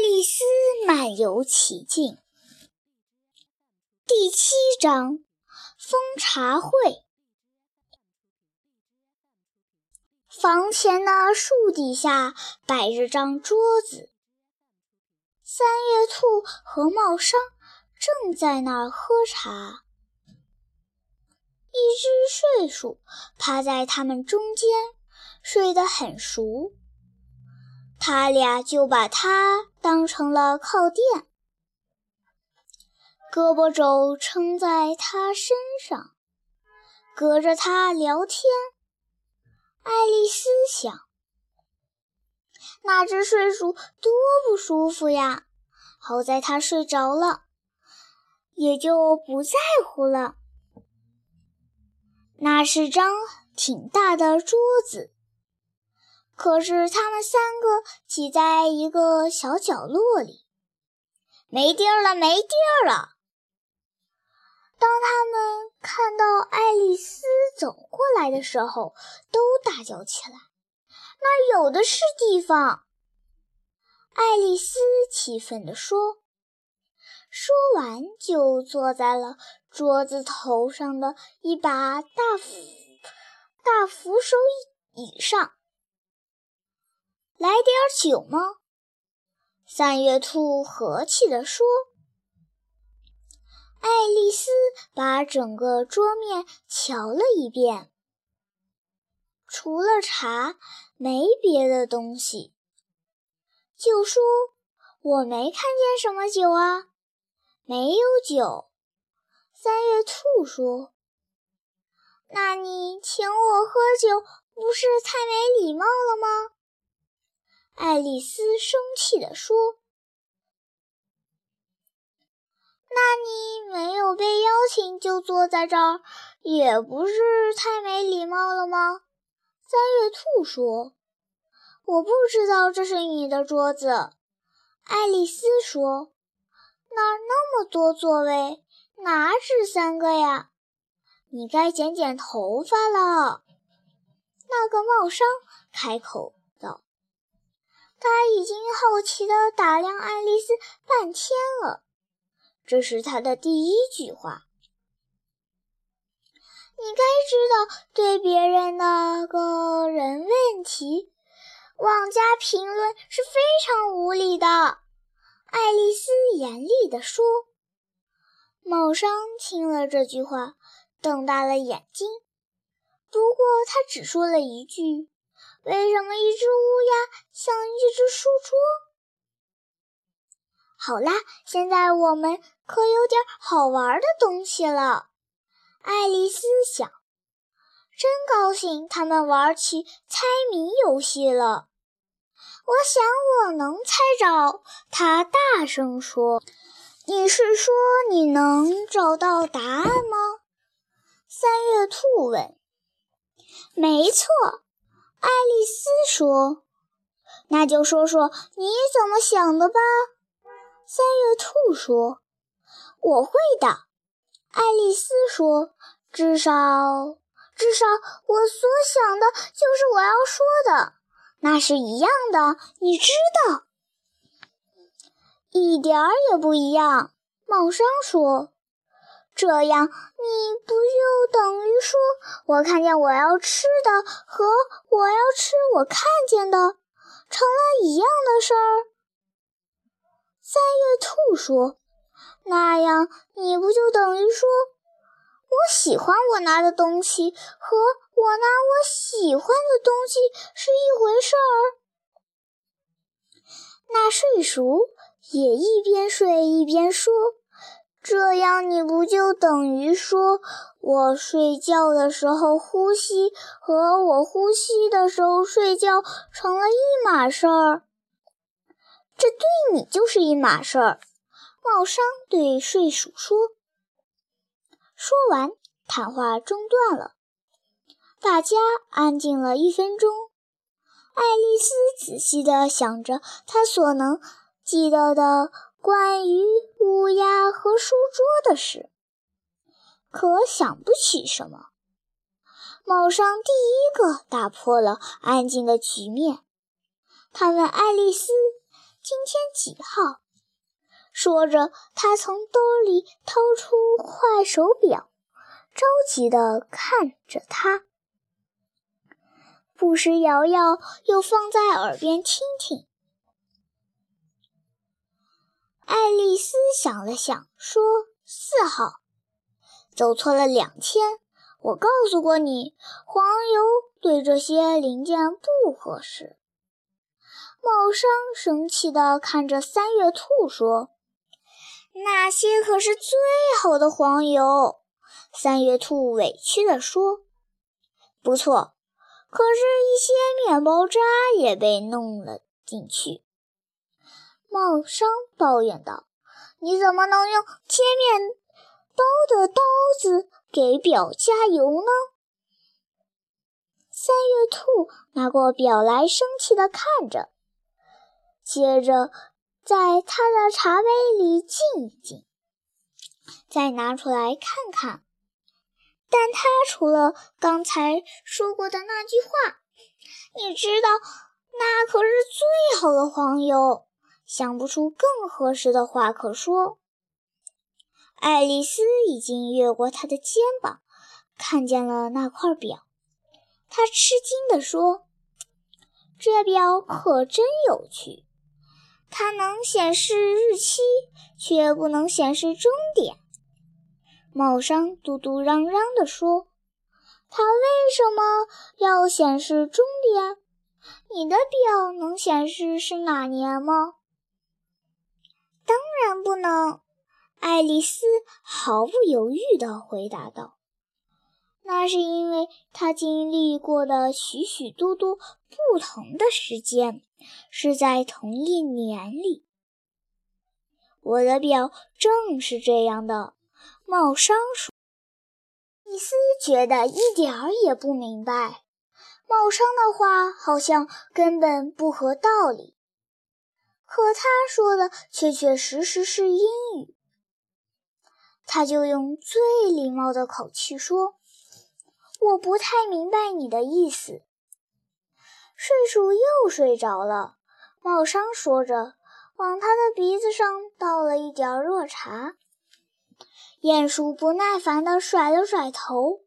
丽丝漫游奇境第七章：封茶会。房前的树底下摆着张桌子，三月兔和茂商正在那儿喝茶。一只睡鼠趴在他们中间，睡得很熟。他俩就把它当成了靠垫，胳膊肘撑在它身上，隔着它聊天。爱丽丝想，那只睡鼠多不舒服呀！好在它睡着了，也就不在乎了。那是张挺大的桌子。可是他们三个挤在一个小角落里，没地儿了，没地儿了。当他们看到爱丽丝走过来的时候，都大叫起来：“那有的是地方！”爱丽丝气愤地说，说完就坐在了桌子头上的一把大扶大扶手椅上。来点酒吗？三月兔和气地说。爱丽丝把整个桌面瞧了一遍，除了茶，没别的东西。就说：“我没看见什么酒啊，没有酒。”三月兔说：“那你请我喝酒，不是太没礼貌了吗？”爱丽丝生气地说：“那你没有被邀请就坐在这儿，也不是太没礼貌了吗？”三月兔说：“我不知道这是你的桌子。”爱丽丝说：“那儿那么多座位，哪止三个呀？你该剪剪头发了。”那个帽商开口。他已经好奇地打量爱丽丝半天了，这是他的第一句话。你该知道，对别人的个人问题妄加评论是非常无礼的。爱丽丝严厉地说。茂商听了这句话，瞪大了眼睛，不过他只说了一句。为什么一只乌鸦像一只书桌？好啦，现在我们可有点好玩的东西了。爱丽丝想，真高兴，他们玩起猜谜游戏了。我想我能猜着。她大声说：“你是说你能找到答案吗？”三月兔问。“没错。”爱丽丝说：“那就说说你怎么想的吧。”三月兔说：“我会的。”爱丽丝说：“至少，至少我所想的就是我要说的，那是一样的，你知道。”一点儿也不一样。茂商说。这样，你不就等于说我看见我要吃的和我要吃我看见的成了一样的事儿？三月兔说：“那样，你不就等于说我喜欢我拿的东西和我拿我喜欢的东西是一回事儿？”那睡鼠也一边睡一边说。这样你不就等于说我睡觉的时候呼吸和我呼吸的时候睡觉成了一码事儿？这对你就是一码事儿。茂商对睡鼠说。说完，谈话中断了，大家安静了一分钟。爱丽丝仔细地想着她所能记得的。关于乌鸦和书桌的事，可想不起什么。茂商第一个打破了安静的局面。他问爱丽丝：“今天几号？”说着，他从兜里掏出块手表，着急地看着他。不时摇摇，又放在耳边听听。爱丽丝想了想，说：“四号，走错了两天。我告诉过你，黄油对这些零件不合适。”茂商生气地看着三月兔说：“那些可是最好的黄油。”三月兔委屈地说：“不错。”可是，一些面包渣也被弄了进去。茂商抱怨道：“你怎么能用切面包的刀子给表加油呢？”三月兔拿过表来，生气地看着，接着在他的茶杯里浸一浸，再拿出来看看。但他除了刚才说过的那句话，你知道，那可是最好的黄油，想不出更合适的话可说。爱丽丝已经越过他的肩膀，看见了那块表，她吃惊地说：“这表可真有趣，它能显示日期，却不能显示终点。”茂商嘟嘟嚷嚷地说：“它为什么要显示终点？你的表能显示是哪年吗？”“当然不能。”爱丽丝毫不犹豫地回答道。“那是因为她经历过的许许多多不同的时间是在同一年里。我的表正是这样的。”茂商说：“丽丝觉得一点儿也不明白，茂商的话好像根本不合道理。可他说的确确实实是英语。他就用最礼貌的口气说：‘我不太明白你的意思。’睡鼠又睡着了。茂商说着，往他的鼻子上倒了一点热茶。”鼹鼠不耐烦地甩了甩头，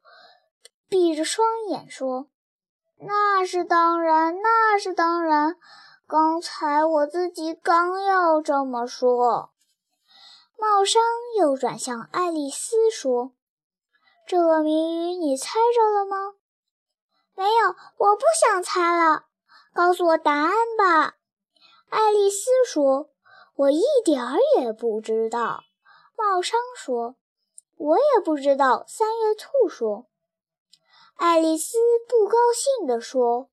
闭着双眼说：“那是当然，那是当然。刚才我自己刚要这么说。”茂商又转向爱丽丝说：“这个谜语你猜着了吗？”“没有，我不想猜了。告诉我答案吧。”爱丽丝说：“我一点儿也不知道。”茂商说。我也不知道。三月兔说：“爱丽丝不高兴地说，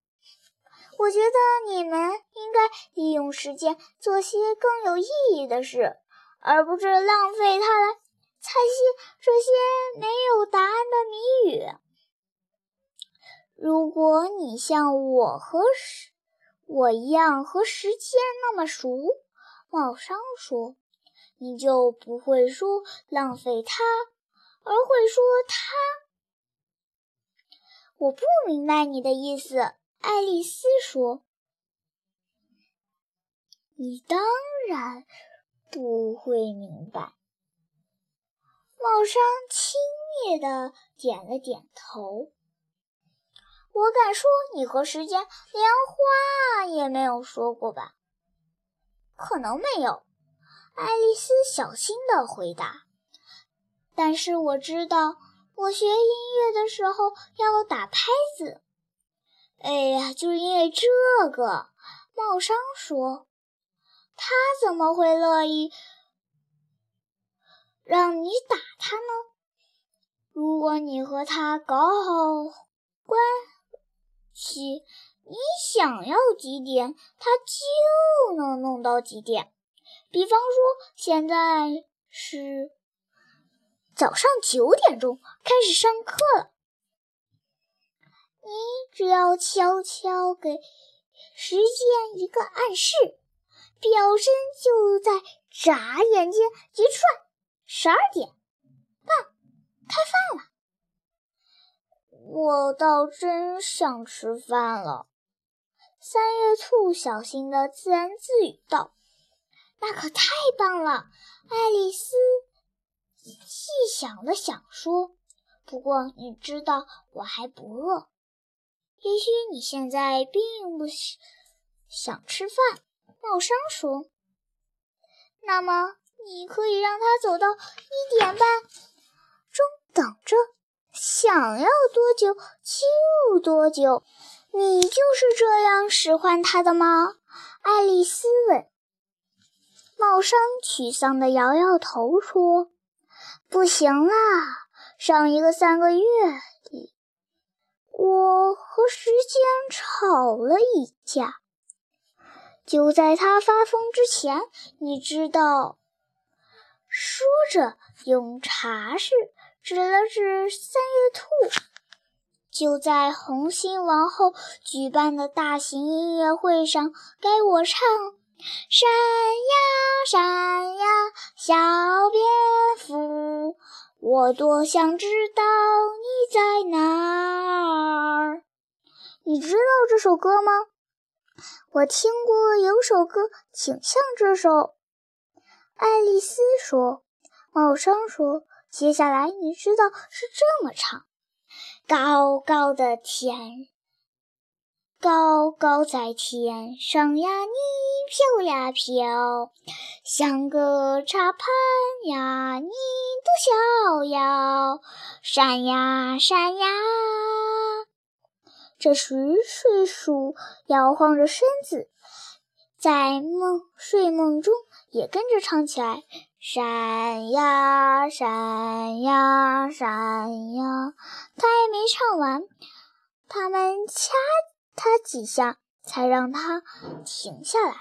我觉得你们应该利用时间做些更有意义的事，而不是浪费它来猜些这些没有答案的谜语。如果你像我和时我一样和时间那么熟，茂商说。”你就不会说浪费它，而会说它。我不明白你的意思，爱丽丝说。你当然不会明白。茂商轻蔑地点了点头。我敢说，你和时间连话也没有说过吧？可能没有。爱丽丝小心地回答：“但是我知道，我学音乐的时候要打拍子。”哎呀，就是因为这个，茂商说：“他怎么会乐意让你打他呢？如果你和他搞好关系，你想要几点，他就能弄到几点。”比方说，现在是早上九点钟，开始上课了。你只要悄悄给时间一个暗示，表针就在眨眼间一转，十二点半开饭了。我倒真想吃饭了。三月兔小心的自言自语道。那可太棒了！爱丽丝细想了想，说：“不过你知道，我还不饿。也许你现在并不想吃饭。”茂商说：“那么你可以让他走到一点半钟等着，想要多久就多久。你就是这样使唤他的吗？”爱丽丝问。茂商沮丧地摇摇头说：“不行啦，上一个三个月，我和时间吵了一架。就在他发疯之前，你知道。”说着，用茶匙指了指三月兔。就在红心王后举办的大型音乐会上，该我唱。闪呀闪呀，小蝙蝠，我多想知道你在哪儿。你知道这首歌吗？我听过有首歌挺像这首。爱丽丝说。茂生说：“接下来你知道是这么唱：高高的天。”高高在天上呀，你飘呀飘，像个茶盘呀，你多逍遥。闪呀闪呀，这时睡鼠摇晃着身子，在梦睡梦中也跟着唱起来：闪呀闪呀闪呀。他还没唱完，他们掐。他几下才让他停下来。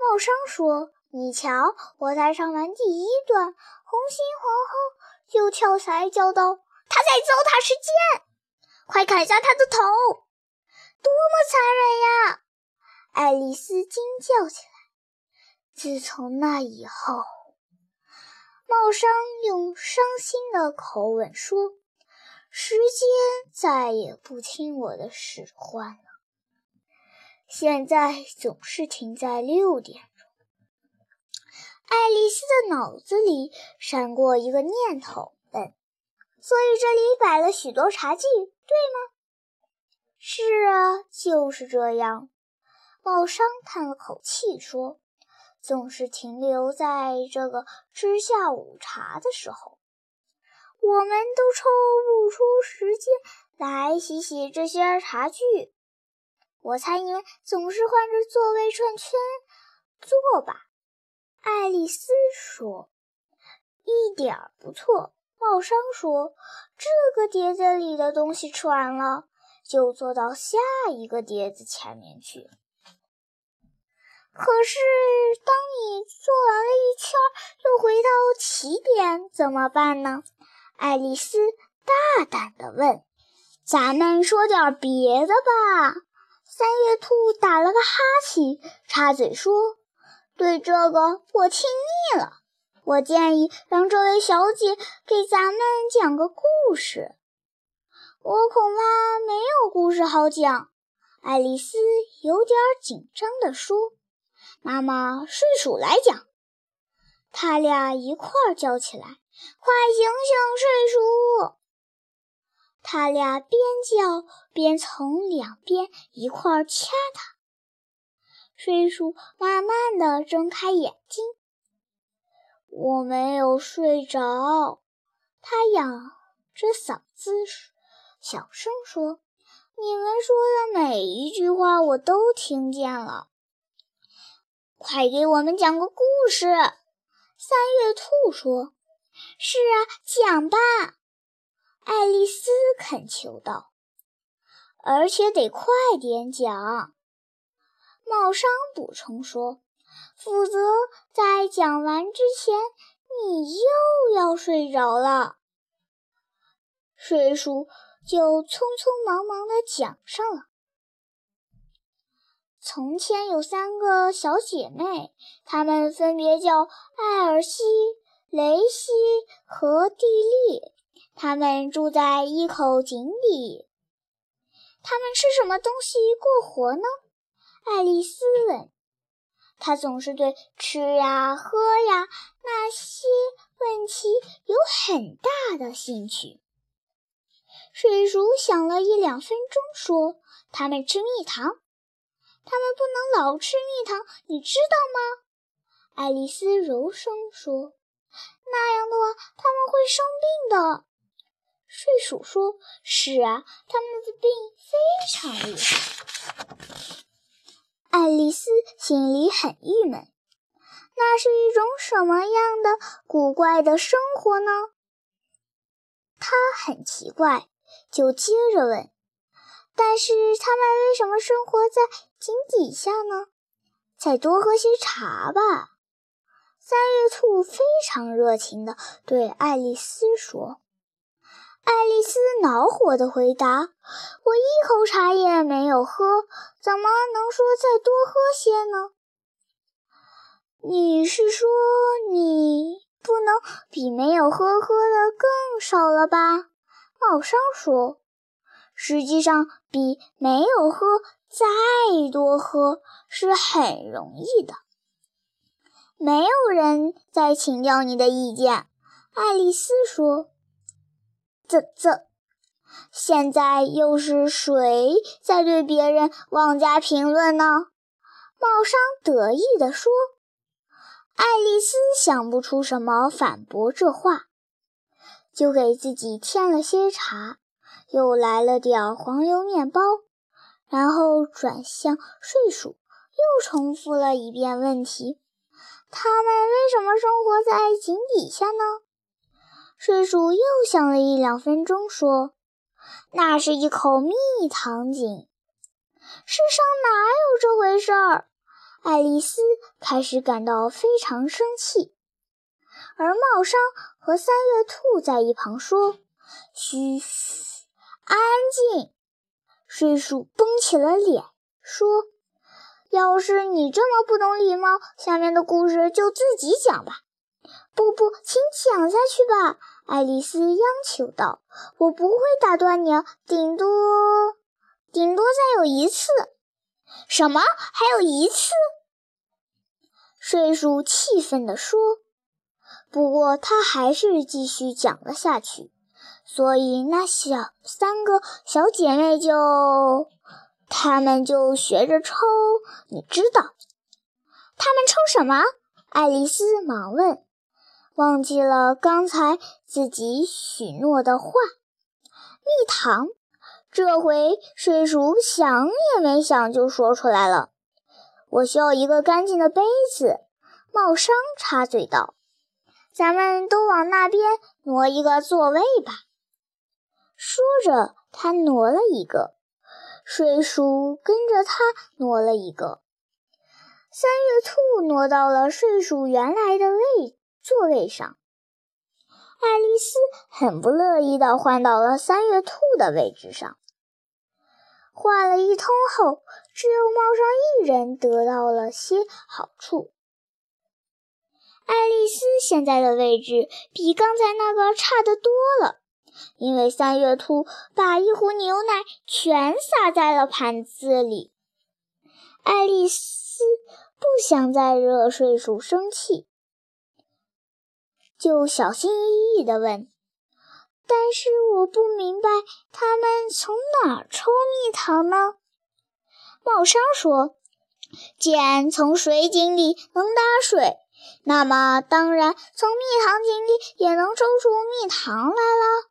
茂商说：“你瞧，我才上完第一段，红心皇后就跳起来叫道：‘他在糟蹋时间，快砍下他的头！’多么残忍呀！”爱丽丝惊叫起来。自从那以后，茂商用伤心的口吻说。时间再也不听我的使唤了，现在总是停在六点。爱丽丝的脑子里闪过一个念头，问：“所以这里摆了许多茶具，对吗？”“是啊，就是这样。”茂商叹了口气说：“总是停留在这个吃下午茶的时候。”我们都抽不出时间来洗洗这些茶具。我猜你们总是换着座位转圈坐吧？爱丽丝说。一点不错。茂商说。这个碟子里的东西吃完了，就坐到下一个碟子前面去。可是，当你做完了一圈，又回到起点，怎么办呢？爱丽丝大胆地问：“咱们说点别的吧。”三月兔打了个哈欠，插嘴说：“对这个我听腻了。我建议让这位小姐给咱们讲个故事。”我恐怕没有故事好讲。”爱丽丝有点紧张地说。“妈妈睡鼠来讲。”他俩一块儿叫起来。快醒醒，睡鼠！他俩边叫边从两边一块儿掐他。睡鼠慢慢的睁开眼睛。我没有睡着，他仰着嗓子小声说：“你们说的每一句话我都听见了。快给我们讲个故事。”三月兔说。是啊，讲吧，爱丽丝恳求道。而且得快点讲，茂商补充说，否则在讲完之前你又要睡着了。睡鼠就匆匆忙忙地讲上了。从前有三个小姐妹，她们分别叫艾尔西。雷西和蒂利，她们住在一口井里。他们吃什么东西过活呢？爱丽丝问。他总是对吃呀、喝呀那些问题有很大的兴趣。睡鼠想了一两分钟，说：“他们吃蜜糖，他们不能老吃蜜糖，你知道吗？”爱丽丝柔声说：“那样的话，他们会生病的。”睡鼠说：“是啊，他们的病非常厉害。”爱丽丝心里很郁闷，那是一种什么样的古怪的生活呢？她很奇怪，就接着问：“但是他们为什么生活在井底下呢？”再多喝些茶吧。三月兔非常热情地对爱丽丝说。爱丽丝恼火地回答：“我一口茶也没有喝，怎么能说再多喝些呢？”你是说你不能比没有喝喝的更少了吧？茂商说：“实际上，比没有喝再多喝是很容易的。”没有人再请教你的意见，爱丽丝说。啧啧，现在又是谁在对别人妄加评论呢？茂商得意地说。爱丽丝想不出什么反驳这话，就给自己添了些茶，又来了点黄油面包，然后转向睡鼠，又重复了一遍问题：他们为什么生活在井底下呢？睡鼠又想了一两分钟，说：“那是一口蜜糖井，世上哪有这回事儿？”爱丽丝开始感到非常生气，而茂商和三月兔在一旁说：“嘘嘘，安静。”睡鼠绷起了脸，说：“要是你这么不懂礼貌，下面的故事就自己讲吧。”不不，请讲下去吧，爱丽丝央求道。“我不会打断你，顶多，顶多再有一次。”“什么？还有一次？”睡鼠气愤地说。不过他还是继续讲了下去，所以那小三个小姐妹就，她们就学着抽，你知道。她们抽什么？爱丽丝忙问。忘记了刚才自己许诺的话，蜜糖。这回睡鼠想也没想就说出来了：“我需要一个干净的杯子。”茂商插嘴道：“咱们都往那边挪一个座位吧。”说着，他挪了一个，睡鼠跟着他挪了一个，三月兔挪到了睡鼠原来的位。座位上，爱丽丝很不乐意地换到了三月兔的位置上。换了一通后，只有猫上一人得到了些好处。爱丽丝现在的位置比刚才那个差得多了，因为三月兔把一壶牛奶全洒在了盘子里。爱丽丝不想再惹睡鼠生气。就小心翼翼地问：“但是我不明白，他们从哪儿抽蜜糖呢？”茂商说：“既然从水井里能打水，那么当然从蜜糖井里也能抽出蜜糖来了。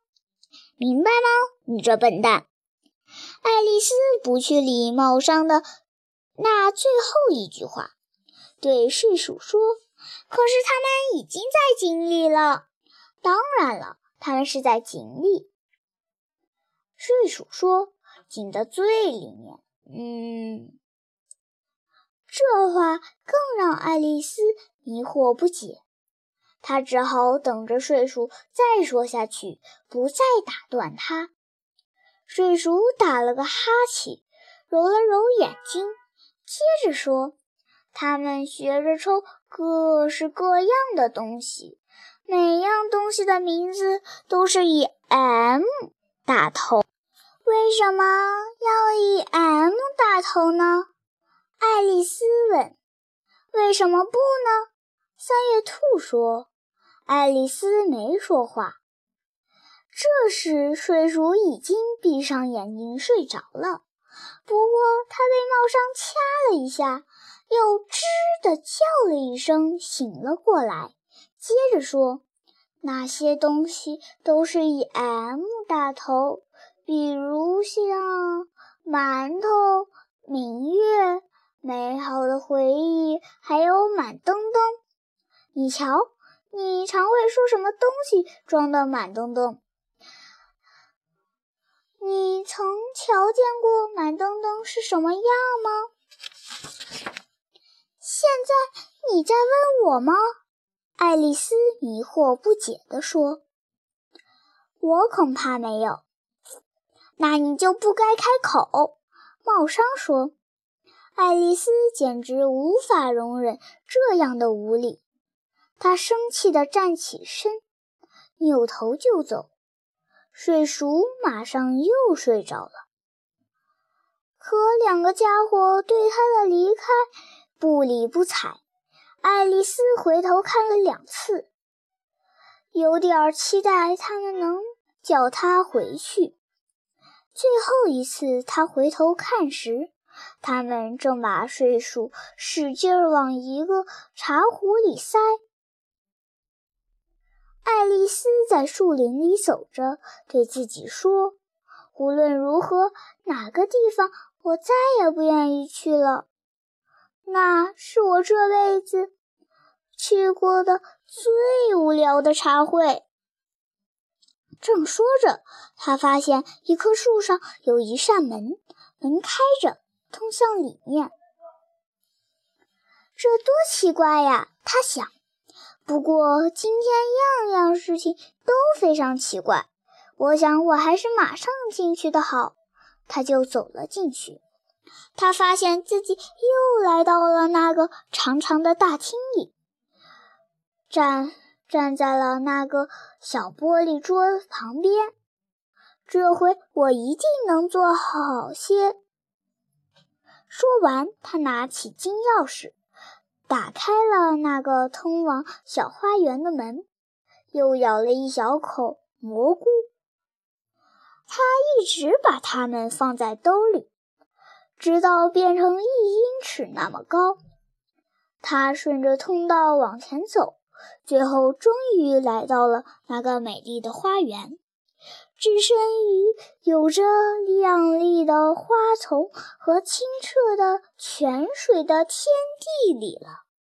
明白吗？你这笨蛋！”爱丽丝不去理茂商的那最后一句话，对睡鼠说。可是他们已经在井里了。当然了，他们是在井里。睡鼠说：“井的最里面。”嗯，这话更让爱丽丝迷惑不解。她只好等着睡鼠再说下去，不再打断他。睡鼠打了个哈欠，揉了揉眼睛，接着说：“他们学着抽。”各式各样的东西，每样东西的名字都是以 M 打头。为什么要以 M 打头呢？爱丽丝问。为什么不呢？三叶兔说。爱丽丝没说话。这时，睡鼠已经闭上眼睛睡着了。不过，它被帽上掐了一下，又吱的叫了一声，醒了过来。接着说：“那些东西都是以 M 打头，比如像馒头、明月、美好的回忆，还有满登登。你瞧。”你常会说什么东西装的满登登？你曾瞧见过满登登是什么样吗？现在你在问我吗？爱丽丝迷惑不解地说：“我恐怕没有。”那你就不该开口。”茂商说。爱丽丝简直无法容忍这样的无礼。她生气地站起身，扭头就走。睡鼠马上又睡着了。可两个家伙对他的离开不理不睬。爱丽丝回头看了两次，有点期待他们能叫她回去。最后一次他回头看时，他们正把睡鼠使劲往一个茶壶里塞。爱丽丝在树林里走着，对自己说：“无论如何，哪个地方我再也不愿意去了。那是我这辈子去过的最无聊的茶会。”正说着，他发现一棵树上有一扇门，门开着，通向里面。这多奇怪呀！他想。不过今天样样事情都非常奇怪，我想我还是马上进去的好。他就走了进去。他发现自己又来到了那个长长的大厅里，站站在了那个小玻璃桌旁边。这回我一定能做好些。说完，他拿起金钥匙。打开了那个通往小花园的门，又咬了一小口蘑菇。他一直把它们放在兜里，直到变成一英尺那么高。他顺着通道往前走，最后终于来到了那个美丽的花园，置身于有着亮丽的花丛和清澈的泉水的天地里了。